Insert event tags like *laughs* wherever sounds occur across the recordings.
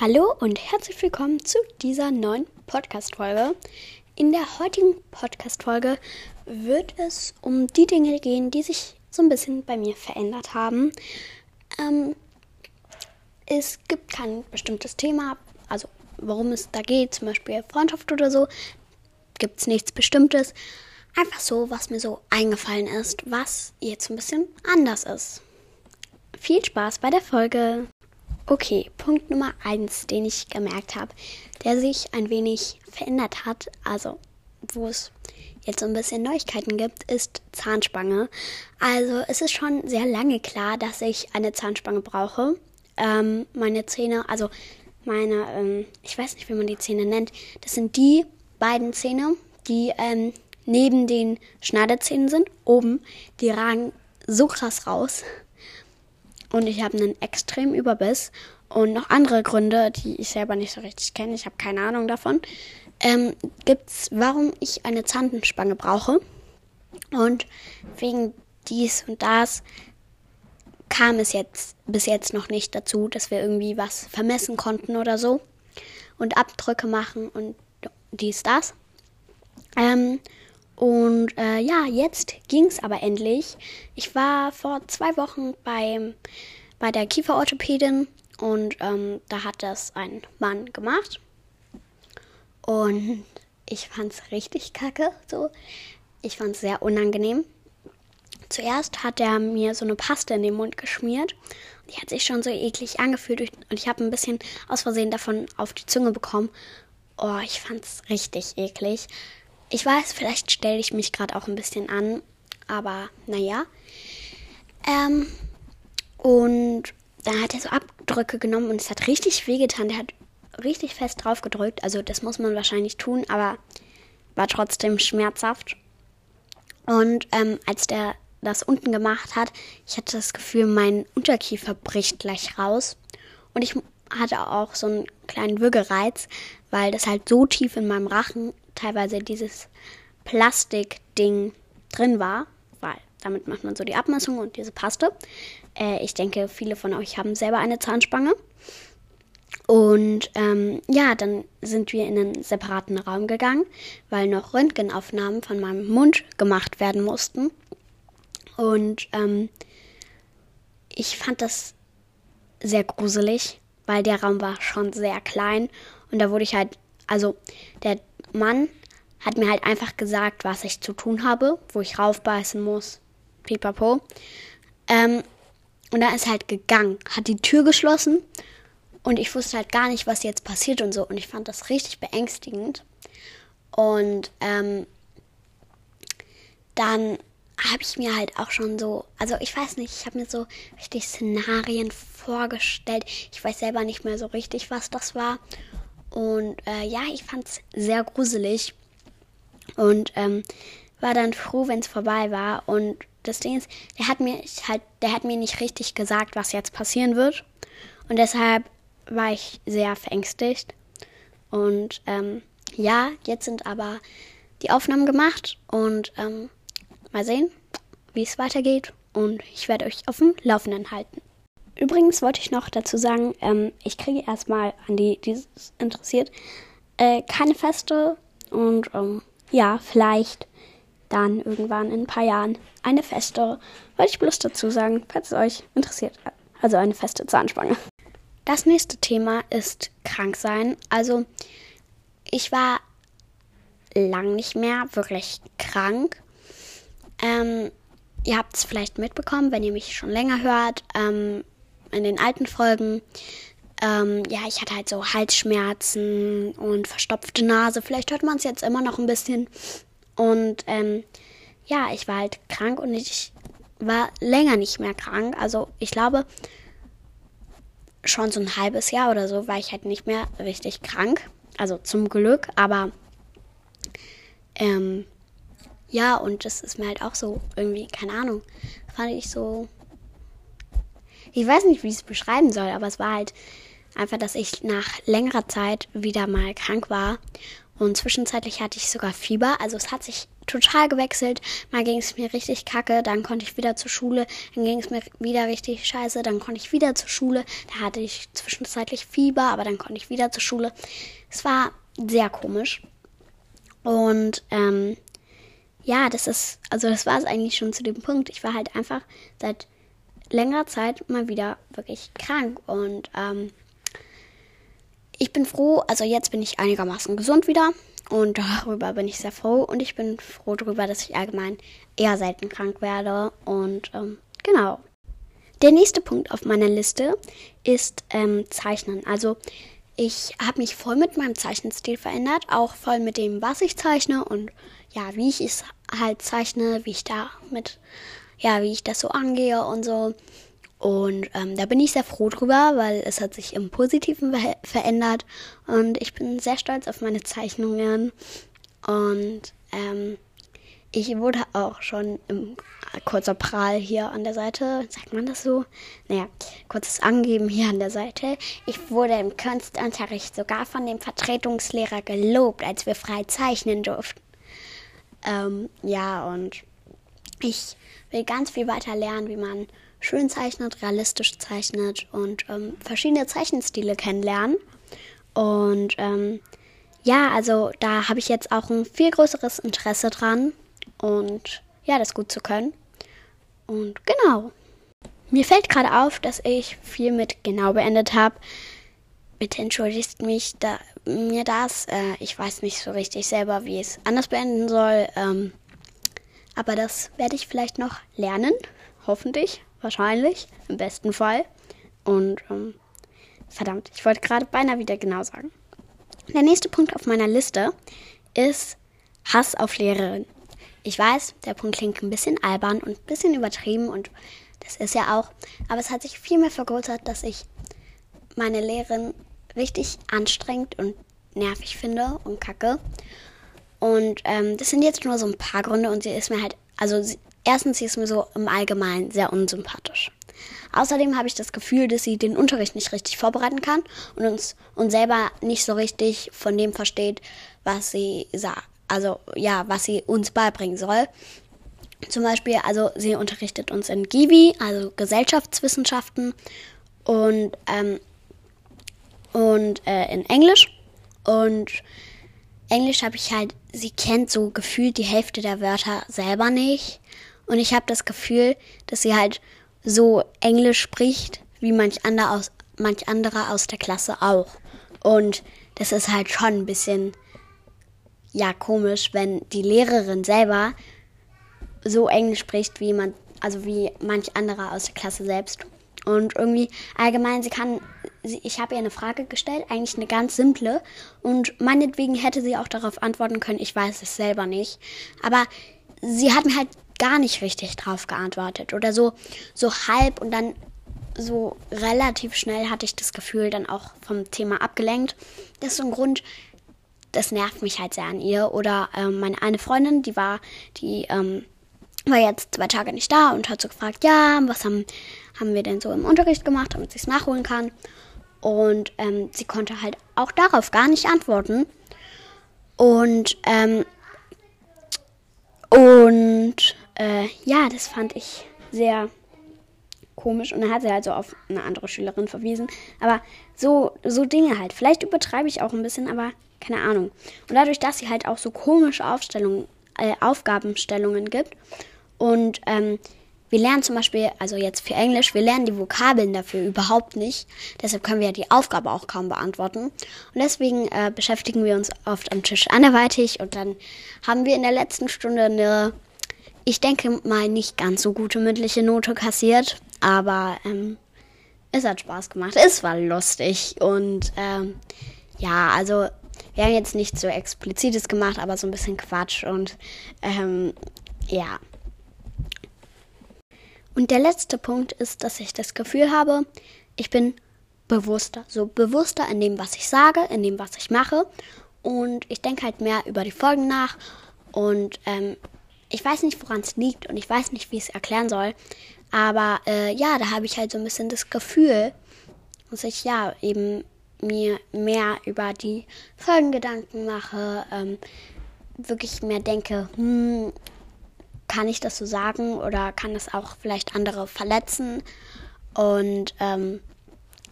Hallo und herzlich willkommen zu dieser neuen Podcast-Folge. In der heutigen Podcast-Folge wird es um die Dinge gehen, die sich so ein bisschen bei mir verändert haben. Ähm, es gibt kein bestimmtes Thema, also worum es da geht, zum Beispiel Freundschaft oder so, gibt es nichts Bestimmtes. Einfach so, was mir so eingefallen ist, was jetzt ein bisschen anders ist. Viel Spaß bei der Folge! Okay, Punkt Nummer eins, den ich gemerkt habe, der sich ein wenig verändert hat, also wo es jetzt so ein bisschen Neuigkeiten gibt, ist Zahnspange. Also es ist schon sehr lange klar, dass ich eine Zahnspange brauche. Ähm, meine Zähne, also meine, ähm, ich weiß nicht, wie man die Zähne nennt, das sind die beiden Zähne, die ähm, neben den Schneidezähnen sind, oben, die ragen so krass raus und ich habe einen extremen Überbiss und noch andere Gründe, die ich selber nicht so richtig kenne. Ich habe keine Ahnung davon. Ähm, gibt's, warum ich eine Zahnspange brauche und wegen dies und das kam es jetzt bis jetzt noch nicht dazu, dass wir irgendwie was vermessen konnten oder so und Abdrücke machen und dies das. Ähm, und äh, ja, jetzt ging es aber endlich. Ich war vor zwei Wochen bei, bei der Kieferorthopädin und ähm, da hat das ein Mann gemacht. Und ich fand es richtig kacke. So. Ich es sehr unangenehm. Zuerst hat er mir so eine Paste in den Mund geschmiert. Die hat sich schon so eklig angefühlt und ich habe ein bisschen aus Versehen davon auf die Zunge bekommen. Oh, ich fand es richtig eklig. Ich weiß, vielleicht stelle ich mich gerade auch ein bisschen an, aber naja. Ähm, und dann hat er so Abdrücke genommen und es hat richtig wehgetan. Der hat richtig fest drauf gedrückt. Also das muss man wahrscheinlich tun, aber war trotzdem schmerzhaft. Und ähm, als der das unten gemacht hat, ich hatte das Gefühl, mein Unterkiefer bricht gleich raus. Und ich hatte auch so einen kleinen Würgereiz, weil das halt so tief in meinem Rachen teilweise dieses Plastikding drin war, weil damit macht man so die Abmessung und diese Paste. Äh, ich denke, viele von euch haben selber eine Zahnspange. Und ähm, ja, dann sind wir in einen separaten Raum gegangen, weil noch Röntgenaufnahmen von meinem Mund gemacht werden mussten. Und ähm, ich fand das sehr gruselig, weil der Raum war schon sehr klein und da wurde ich halt, also der Mann hat mir halt einfach gesagt, was ich zu tun habe, wo ich raufbeißen muss. Pipapo. Ähm, und dann ist er halt gegangen, hat die Tür geschlossen und ich wusste halt gar nicht, was jetzt passiert und so. Und ich fand das richtig beängstigend. Und ähm, dann habe ich mir halt auch schon so, also ich weiß nicht, ich habe mir so richtig Szenarien vorgestellt. Ich weiß selber nicht mehr so richtig, was das war. Und äh, ja, ich fand es sehr gruselig und ähm, war dann froh, wenn es vorbei war. Und das Ding ist, der hat mir halt, der hat mir nicht richtig gesagt, was jetzt passieren wird. Und deshalb war ich sehr verängstigt. Und ähm, ja, jetzt sind aber die Aufnahmen gemacht und ähm, mal sehen, wie es weitergeht. Und ich werde euch auf dem Laufenden halten. Übrigens wollte ich noch dazu sagen, ähm, ich kriege erstmal an die, die es interessiert, äh, keine Feste und ähm, ja, vielleicht dann irgendwann in ein paar Jahren eine feste, wollte ich bloß dazu sagen, falls es euch interessiert. Also eine feste Zahnspange. Das nächste Thema ist Kranksein. Also ich war lang nicht mehr wirklich krank. Ähm, ihr habt es vielleicht mitbekommen, wenn ihr mich schon länger hört. Ähm, in den alten Folgen. Ähm, ja, ich hatte halt so Halsschmerzen und verstopfte Nase. Vielleicht hört man es jetzt immer noch ein bisschen. Und ähm, ja, ich war halt krank und ich war länger nicht mehr krank. Also ich glaube, schon so ein halbes Jahr oder so war ich halt nicht mehr richtig krank. Also zum Glück, aber ähm, ja, und das ist mir halt auch so irgendwie, keine Ahnung, fand ich so ich weiß nicht, wie ich es beschreiben soll, aber es war halt einfach, dass ich nach längerer Zeit wieder mal krank war. Und zwischenzeitlich hatte ich sogar Fieber. Also es hat sich total gewechselt. Mal ging es mir richtig kacke, dann konnte ich wieder zur Schule, dann ging es mir wieder richtig scheiße, dann konnte ich wieder zur Schule. Da hatte ich zwischenzeitlich Fieber, aber dann konnte ich wieder zur Schule. Es war sehr komisch. Und ähm, ja, das ist, also das war es eigentlich schon zu dem Punkt. Ich war halt einfach seit längerer Zeit mal wieder wirklich krank und ähm, ich bin froh, also jetzt bin ich einigermaßen gesund wieder und *laughs* darüber bin ich sehr froh und ich bin froh darüber, dass ich allgemein eher selten krank werde und ähm, genau. Der nächste Punkt auf meiner Liste ist ähm, Zeichnen. Also ich habe mich voll mit meinem Zeichenstil verändert, auch voll mit dem, was ich zeichne und ja, wie ich es halt zeichne, wie ich da mit, ja, wie ich das so angehe und so. Und ähm, da bin ich sehr froh drüber, weil es hat sich im Positiven ver verändert und ich bin sehr stolz auf meine Zeichnungen. Und ähm, ich wurde auch schon im kurzer Prall hier an der Seite, sagt man das so? Naja, kurzes Angeben hier an der Seite. Ich wurde im Kunstunterricht sogar von dem Vertretungslehrer gelobt, als wir frei zeichnen durften. Ähm, ja, und ich will ganz viel weiter lernen, wie man schön zeichnet, realistisch zeichnet und ähm, verschiedene Zeichenstile kennenlernen. Und ähm, ja, also da habe ich jetzt auch ein viel größeres Interesse dran und ja, das gut zu können. Und genau. Mir fällt gerade auf, dass ich viel mit genau beendet habe. Bitte entschuldigt mich da, mir das. Äh, ich weiß nicht so richtig selber, wie es anders beenden soll. Ähm, aber das werde ich vielleicht noch lernen. Hoffentlich. Wahrscheinlich. Im besten Fall. Und ähm, verdammt, ich wollte gerade beinahe wieder genau sagen. Der nächste Punkt auf meiner Liste ist Hass auf Lehrerin. Ich weiß, der Punkt klingt ein bisschen albern und ein bisschen übertrieben und das ist ja auch. Aber es hat sich viel mehr vergrößert, dass ich meine Lehrerin richtig anstrengend und nervig finde und kacke. Und ähm, das sind jetzt nur so ein paar Gründe und sie ist mir halt, also sie, erstens, sie ist mir so im Allgemeinen sehr unsympathisch. Außerdem habe ich das Gefühl, dass sie den Unterricht nicht richtig vorbereiten kann und uns und selber nicht so richtig von dem versteht, was sie sagt. Also ja, was sie uns beibringen soll. Zum Beispiel, also sie unterrichtet uns in Givi, also Gesellschaftswissenschaften und ähm, und äh, in Englisch. Und Englisch habe ich halt, sie kennt so gefühlt die Hälfte der Wörter selber nicht. Und ich habe das Gefühl, dass sie halt so Englisch spricht, wie manch anderer aus, manch anderer aus der Klasse auch. Und das ist halt schon ein bisschen, ja, komisch, wenn die Lehrerin selber so Englisch spricht, wie man, also wie manch anderer aus der Klasse selbst. Und irgendwie allgemein, sie kann, ich habe ihr eine Frage gestellt, eigentlich eine ganz simple. Und meinetwegen hätte sie auch darauf antworten können, ich weiß es selber nicht. Aber sie hat mir halt gar nicht richtig drauf geantwortet. Oder so, so halb und dann so relativ schnell hatte ich das Gefühl dann auch vom Thema abgelenkt. Das ist so ein Grund, das nervt mich halt sehr an ihr. Oder ähm, meine eine Freundin, die war, die ähm, war jetzt zwei Tage nicht da und hat so gefragt, ja, was haben, haben wir denn so im Unterricht gemacht, damit sie es nachholen kann. Und ähm, sie konnte halt auch darauf gar nicht antworten. Und, ähm, und äh, ja, das fand ich sehr komisch. Und dann hat sie halt so auf eine andere Schülerin verwiesen. Aber so, so Dinge halt. Vielleicht übertreibe ich auch ein bisschen, aber keine Ahnung. Und dadurch, dass sie halt auch so komische Aufstellungen, äh, Aufgabenstellungen gibt und ähm, wir lernen zum Beispiel, also jetzt für Englisch, wir lernen die Vokabeln dafür überhaupt nicht. Deshalb können wir die Aufgabe auch kaum beantworten. Und deswegen äh, beschäftigen wir uns oft am Tisch anderweitig und dann haben wir in der letzten Stunde eine, ich denke mal, nicht ganz so gute mündliche Note kassiert. Aber ähm, es hat Spaß gemacht. Es war lustig. Und ähm, ja, also wir haben jetzt nichts so explizites gemacht, aber so ein bisschen Quatsch und ähm, ja. Und der letzte Punkt ist, dass ich das Gefühl habe, ich bin bewusster. So bewusster in dem, was ich sage, in dem, was ich mache. Und ich denke halt mehr über die Folgen nach. Und ähm, ich weiß nicht, woran es liegt und ich weiß nicht, wie ich es erklären soll. Aber äh, ja, da habe ich halt so ein bisschen das Gefühl, dass ich ja eben mir mehr über die Folgen Gedanken mache, ähm, wirklich mehr denke, hm, kann ich das so sagen oder kann das auch vielleicht andere verletzen? Und ähm,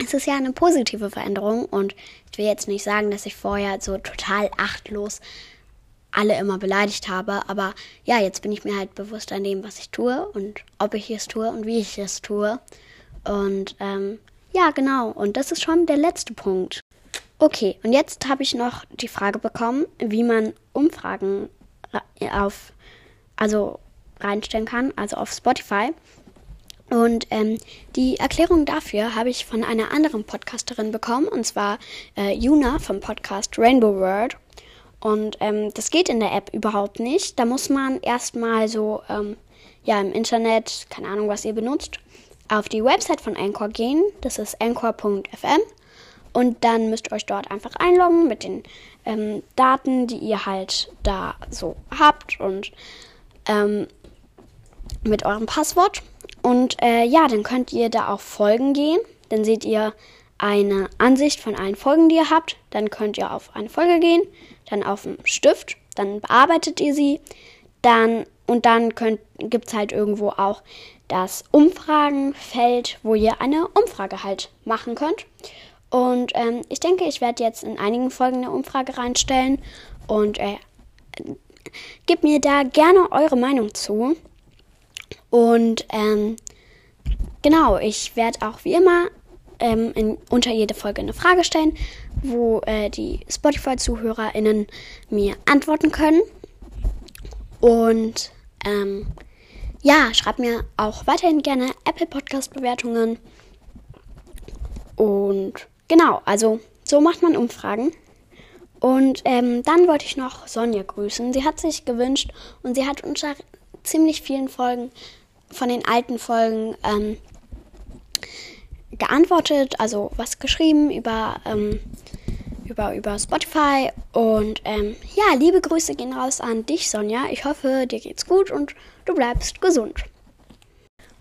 es ist ja eine positive Veränderung und ich will jetzt nicht sagen, dass ich vorher so total achtlos alle immer beleidigt habe, aber ja, jetzt bin ich mir halt bewusst an dem, was ich tue und ob ich es tue und wie ich es tue. Und ähm, ja, genau, und das ist schon der letzte Punkt. Okay, und jetzt habe ich noch die Frage bekommen, wie man Umfragen auf, also reinstellen kann, also auf Spotify. Und ähm, die Erklärung dafür habe ich von einer anderen Podcasterin bekommen, und zwar äh, Juna vom Podcast Rainbow World. Und ähm, das geht in der App überhaupt nicht. Da muss man erstmal so, ähm, ja, im Internet, keine Ahnung, was ihr benutzt, auf die Website von Anchor gehen. Das ist anchor.fm. Und dann müsst ihr euch dort einfach einloggen mit den ähm, Daten, die ihr halt da so habt und ähm, mit eurem Passwort. Und äh, ja, dann könnt ihr da auf Folgen gehen. Dann seht ihr eine Ansicht von allen Folgen, die ihr habt. Dann könnt ihr auf eine Folge gehen, dann auf den Stift, dann bearbeitet ihr sie. Dann und dann gibt es halt irgendwo auch das Umfragenfeld, wo ihr eine Umfrage halt machen könnt. Und ähm, ich denke, ich werde jetzt in einigen Folgen eine Umfrage reinstellen und äh, gebt mir da gerne eure Meinung zu. Und ähm, genau, ich werde auch wie immer ähm, in, unter jede Folge eine Frage stellen, wo äh, die Spotify-ZuhörerInnen mir antworten können. Und ähm, ja, schreibt mir auch weiterhin gerne Apple Podcast-Bewertungen. Und genau, also so macht man Umfragen. Und ähm, dann wollte ich noch Sonja grüßen. Sie hat sich gewünscht und sie hat unter ziemlich vielen Folgen von den alten Folgen ähm, geantwortet, also was geschrieben über, ähm, über, über Spotify. Und ähm, ja, liebe Grüße gehen raus an dich, Sonja. Ich hoffe, dir geht's gut und du bleibst gesund.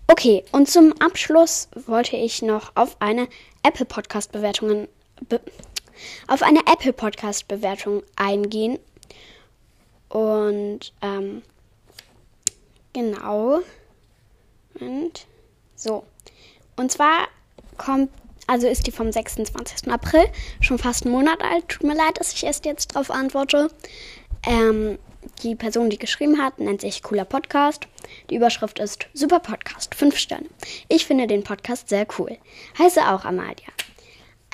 Okay, und zum Abschluss wollte ich noch auf eine Apple Podcast Bewertungen be auf eine Apple Podcast Bewertung eingehen. Und ähm, genau. Und so. Und zwar kommt, also ist die vom 26. April, schon fast einen Monat alt. Tut mir leid, dass ich erst jetzt drauf antworte. Ähm, die Person, die geschrieben hat, nennt sich Cooler Podcast. Die Überschrift ist Super Podcast, 5 Sterne. Ich finde den Podcast sehr cool. Heiße auch Amalia.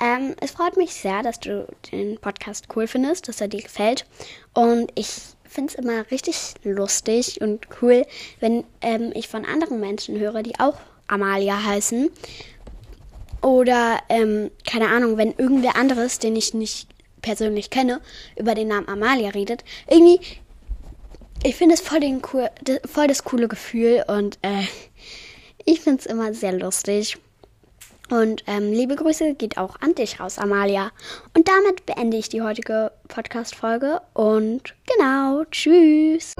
Ähm, es freut mich sehr, dass du den Podcast cool findest, dass er dir gefällt. Und ich finde es immer richtig lustig und cool, wenn ähm, ich von anderen Menschen höre, die auch Amalia heißen. Oder, ähm, keine Ahnung, wenn irgendwer anderes, den ich nicht persönlich kenne, über den Namen Amalia redet. Irgendwie, ich finde es voll, den voll das coole Gefühl und äh, ich finde es immer sehr lustig. Und ähm, liebe Grüße geht auch an dich raus, Amalia. Und damit beende ich die heutige Podcast-Folge. Und genau, tschüss.